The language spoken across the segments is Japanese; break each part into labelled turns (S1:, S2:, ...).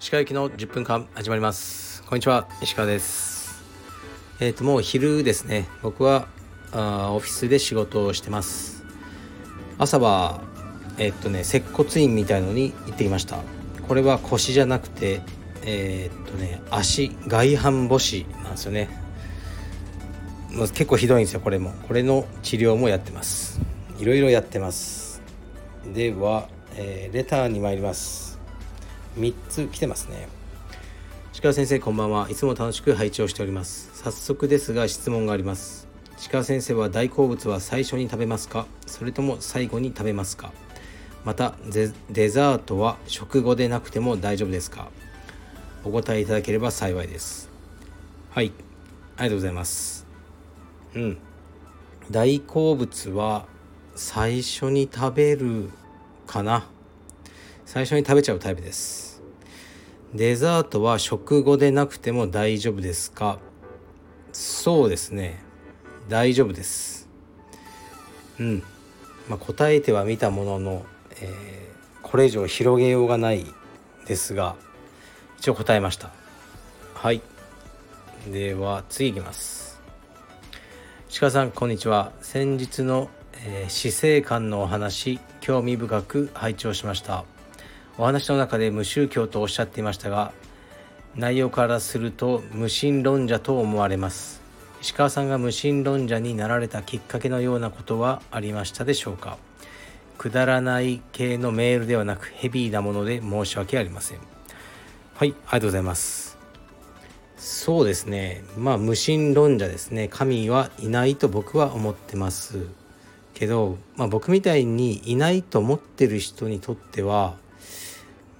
S1: 石川行きの10分間始まります。こんにちは。石川です。えっ、ー、ともう昼ですね。僕はあオフィスで仕事をしてます。朝はえっ、ー、とね接骨院みたいのに行ってきました。これは腰じゃなくてえー、っとね足外反母趾なんですよね。結構ひどいんですよこれも。これの治療もやってます。いろいろやってます。では、えー、レターに参ります。3つ来てますね。鹿先生こんばんは。いつも楽しく拝聴しております。早速ですが質問があります。鹿先生は大好物は最初に食べますか？それとも最後に食べますか？またデザートは食後でなくても大丈夫ですか？お答えいただければ幸いです。はい。ありがとうございます。うん。大好物は最初に食べるかな。最初に食べちゃうタイプです。デザートは食後でなくても大丈夫ですか？そうですね。大丈夫です。うん。まあ、答えてはみたものの、えー、これ以上広げようがないですが一応答えました。はい。では次いきます。鹿さんこんにちは。先日の、えー、死生観のお話興味深く拝聴しました。お話の中で無宗教とおっしゃっていましたが内容からすると無神論者と思われます。石川さんが無神論者になられたきっかけのようなことはありましたでしょうか。くだらない系のメールではなくヘビーなもので申し訳ありません。はいありがとうございます。そうですね。まあ無神論者ですね。神はいないと僕は思ってます。けど、まあ、僕みたいにいないと思ってる人にとっては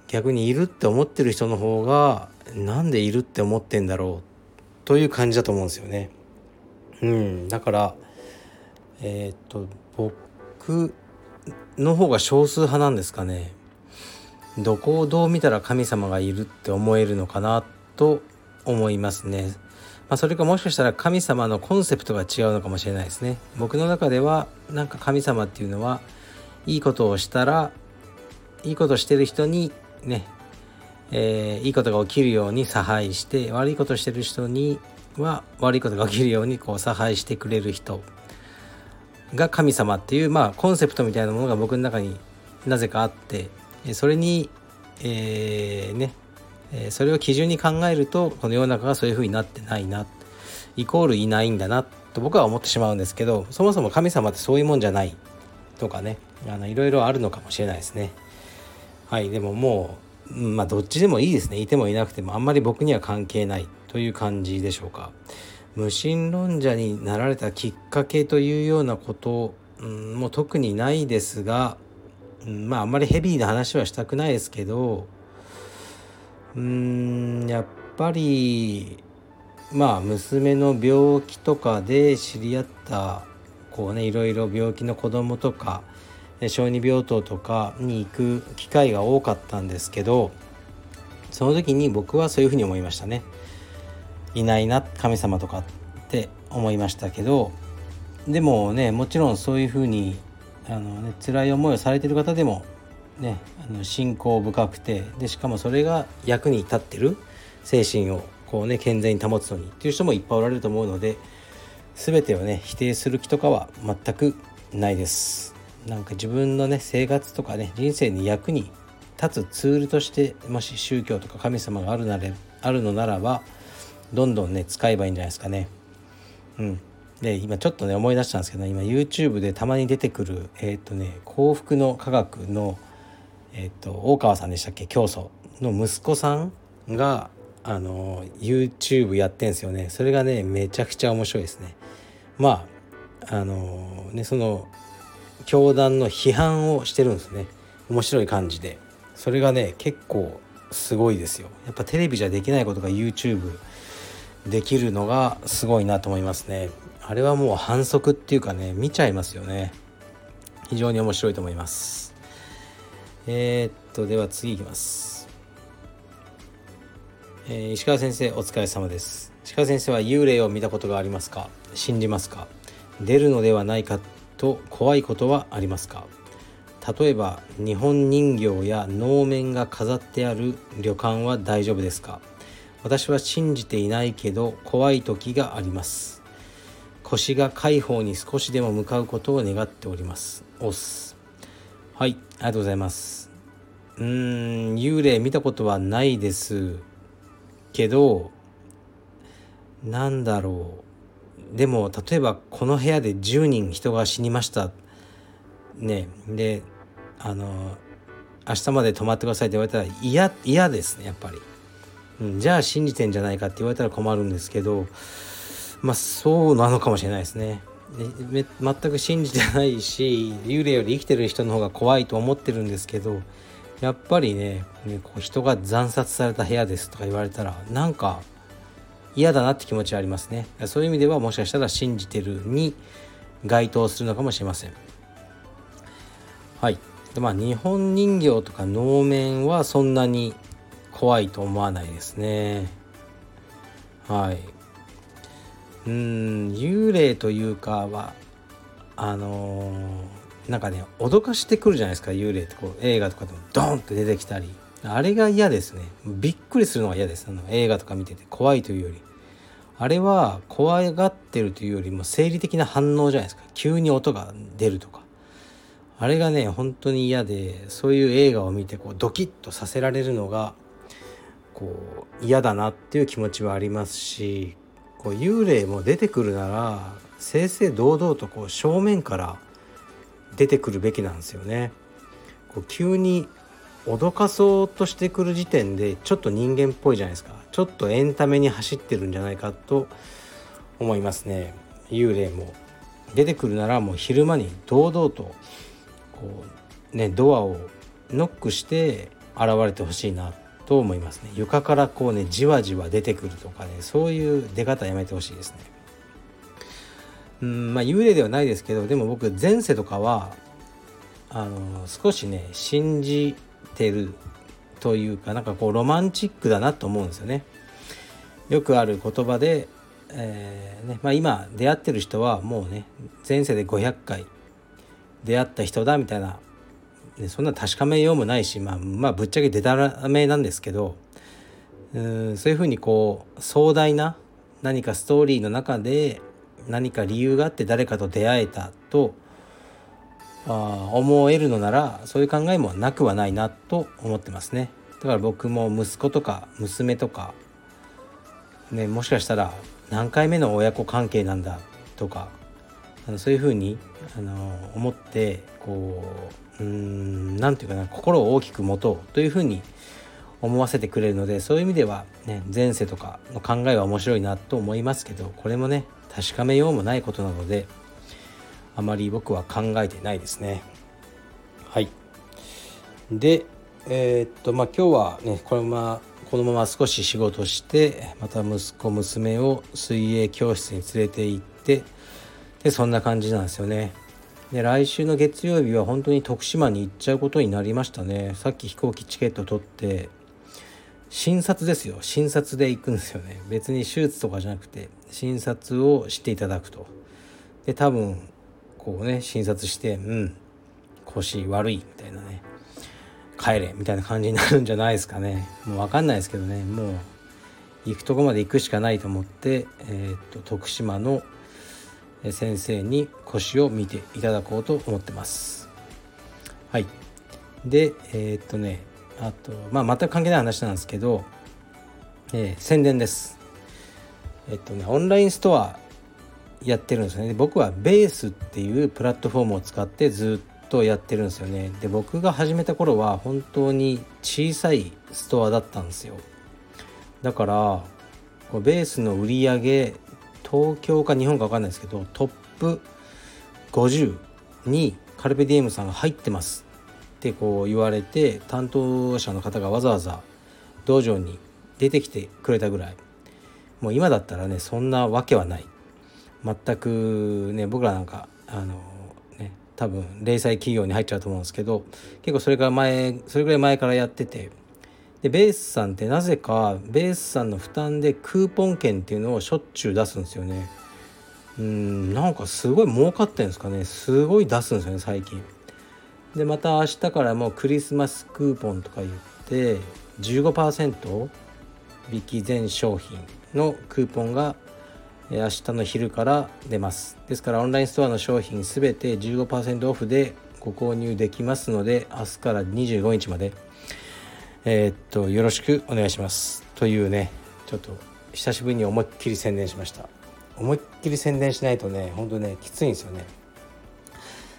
S1: 逆にいるって思ってる人の方がなんでいるって思ってんだろう。という感じだと思うんですよね。うん、だからえー、っと僕の方が少数派なんですかね。どこをどう見たら神様がいるって思えるのかなと思いますね。まあ、それかもしかしたら神様のコンセプトが違うのかもしれないですね。僕の中ではなんか神様っていうのはいいことをしたらいいことしてる人にね、えー、いいことが起きるように差配して悪いことしてる人には悪いことが起きるようにこう差配してくれる人が神様っていうまあコンセプトみたいなものが僕の中になぜかあってそれに、えー、ねそれを基準に考えるとこの世の中がそういうふうになってないなイコールいないんだなと僕は思ってしまうんですけどそもそも神様ってそういうもんじゃないとかねあのいろいろあるのかもしれないですね。はいでももうまあどっちでもいいですね。いてもいなくてもあんまり僕には関係ないという感じでしょうか。無神論者になられたきっかけというようなこと、うん、も特にないですがうんまああんまりヘビーな話はしたくないですけどうんやっぱりまあ娘の病気とかで知り合ったこうねいろいろ病気の子供とか小児病棟とかに行く機会が多かったんですけどその時に僕はそういうふうに思いましたね。いないな神様とかって思いましたけどでもねもちろんそういうふうにあの、ね、辛い思いをされてる方でもねあの信仰深くてでしかもそれが役に立ってる精神をこうね健全に保つのにっていう人もいっぱいおられると思うので全てをね否定する気とかは全くないです。なんか自分のね生活とかね人生に役に立つツールとしてもし宗教とか神様があるなれあるのならばどんどんね使えばいいんじゃないですかね。うん。で今ちょっとね思い出したんですけど、今 YouTube でたまに出てくるえっ、とね幸福の科学のえっ、と大川さんでしたっけ？教祖の息子さんがあの YouTube やってんですよね。それがねめちゃくちゃ面白いですね。まああのねその教団の批判をしてるんですね。面白い感じで。それがね結構すごいですよ。やっぱテレビじゃできないことが YouTube できるのがすごいなと思いますね。あれはもう反則っていうかね見ちゃいますよね。非常に面白いと思います。えー、っとでは次いきます、えー、石川先生お疲れ様です。石川先生は幽霊を見たことがありますか？信じますか？出るのではないかと怖いことはありますか？例えば日本人形や能面が飾ってある旅館は大丈夫ですか？私は信じていないけど怖い時があります。腰が解放に少しでも向かうことを願っております。おす。はい。ありがとうございます。うーん幽霊見たことはないです。けどなんだろう。でも例えばこの部屋で10人人が死にました。ね。であの明日まで泊まってくださいって言われたら嫌ですねやっぱり、うん、じゃあ信じてんじゃないかって言われたら困るんですけどまあそうなのかもしれないですね。全く信じてないし幽霊より生きてる人の方が怖いと思ってるんですけどやっぱりねこう人が惨殺された部屋ですとか言われたらなんか嫌だなって気持ちはありますね。そういう意味ではもしかしたら信じてるに該当するのかもしれません。はい。でまあ日本人形とか能面はそんなに怖いと思わないですね。はい。うん幽霊というかはあのー、なんかね脅かしてくるじゃないですか幽霊ってこう映画とかでもドーンって出てきたり。あれが嫌ですね。びっくりするのが嫌です。あの映画とか見てて怖いというより。あれは怖がってるというよりも生理的な反応じゃないですか。急に音が出るとか。あれがね本当に嫌でそういう映画を見てこうドキッとさせられるのがこう嫌だなっていう気持ちはありますしこう幽霊も出てくるなら正々堂々とこう正面から出てくるべきなんですよね。こう急に脅かそうとしてくる時点でちょっと人間っぽいじゃないですか。ちょっとエンタメに走ってるんじゃないかと思いますね。幽霊も出てくるならもう昼間に堂々とこうねドアをノックして現れてほしいな。と思いますね。床からこうねじわじわ出てくるとかねそういう出方やめてほしいですね。うんまあ幽霊ではないですけどでも僕前世とかはあの少しね信じてるというかなんかこうロマンチックだなと思うんですよね。よくある言葉で、えーねまあ、今出会ってる人はもうね前世で500回出会った人だみたいな、ね、そんな確かめようもないし、まあ、まあぶっちゃけでたらめなんですけどうんそういうふうにこう壮大な何かストーリーの中で何か理由があって誰かと出会えたとあ思えるのならそういう考えもなくはないなと思ってますね。だから僕も息子とか娘とかねもしかしたら何回目の親子関係なんだとかあのそういうふうにあの思ってこううん何て言うかな心を大きく持とうというふうに思わせてくれるのでそういう意味では、ね、前世とかの考えは面白いなと思いますけどこれもね確かめようもないことなのであまり僕は考えてないですね。はい。でえー、っとまあ今日はねこのままこのまま少し仕事してまた息子娘を水泳教室に連れて行ってでそんな感じなんですよね。で来週の月曜日は本当に徳島に行っちゃうことになりましたね。さっき飛行機チケット取って診察ですよ。診察で行くんですよね。別に手術とかじゃなくて診察をしていただくと。で多分こうね診察してうん腰悪いみたいなね帰れみたいな感じになるんじゃないですかね。もう分かんないですけどね。もう行くとこまで行くしかないと思って、えー、っと徳島の先生に腰を見ていただこうと思ってます。はい。でえー、っとねあとまあ全く関係ない話なんですけど、えー、宣伝です。えっとねオンラインストアやってるんですよね。僕はベースっていうプラットフォームを使ってずっとやってるんですよね。で僕が始めた頃は本当に小さいストアだったんですよ。だからベースの売り上げ東京か日本か分かんないですけどトップ50にカルペディエムさんが入ってますってこう言われて担当者の方がわざわざ道場に出てきてくれたぐらい。もう今だったらねそんなわけはない。全くね僕らなんかあのね多分零細企業に入っちゃうと思うんですけど結構それから前それぐらい前からやっててでベースさんってなぜかベースさんの負担でクーポン券っていうのをしょっちゅう出すんですよね。うんなんかすごい儲かってんですかね。すごい出すんですよね最近。でまた明日からもクリスマスクーポンとか言って15%引き全商品のクーポンが明日の昼から出ます。ですからオンラインストアの商品すべて15%オフでご購入できますので明日から25日までえー、っとよろしくお願いします。というねちょっと久しぶりに思いっきり宣伝しました。思いっきり宣伝しないとねほんとねきついんですよね。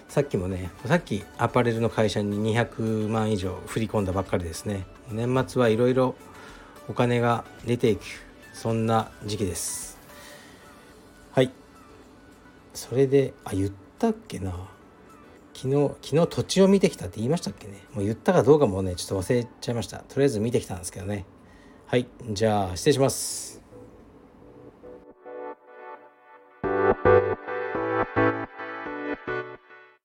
S1: さっきもねさっきアパレルの会社に200万以上振り込んだばっかりですね。年末はいろいろお金が出ていくそんな時期です。はい。それであ言ったっけな。昨日昨日土地を見てきたって言いましたっけね？もう言ったかどうかもねちょっと忘れちゃいました。とりあえず見てきたんですけどね。はいじゃあ失礼します。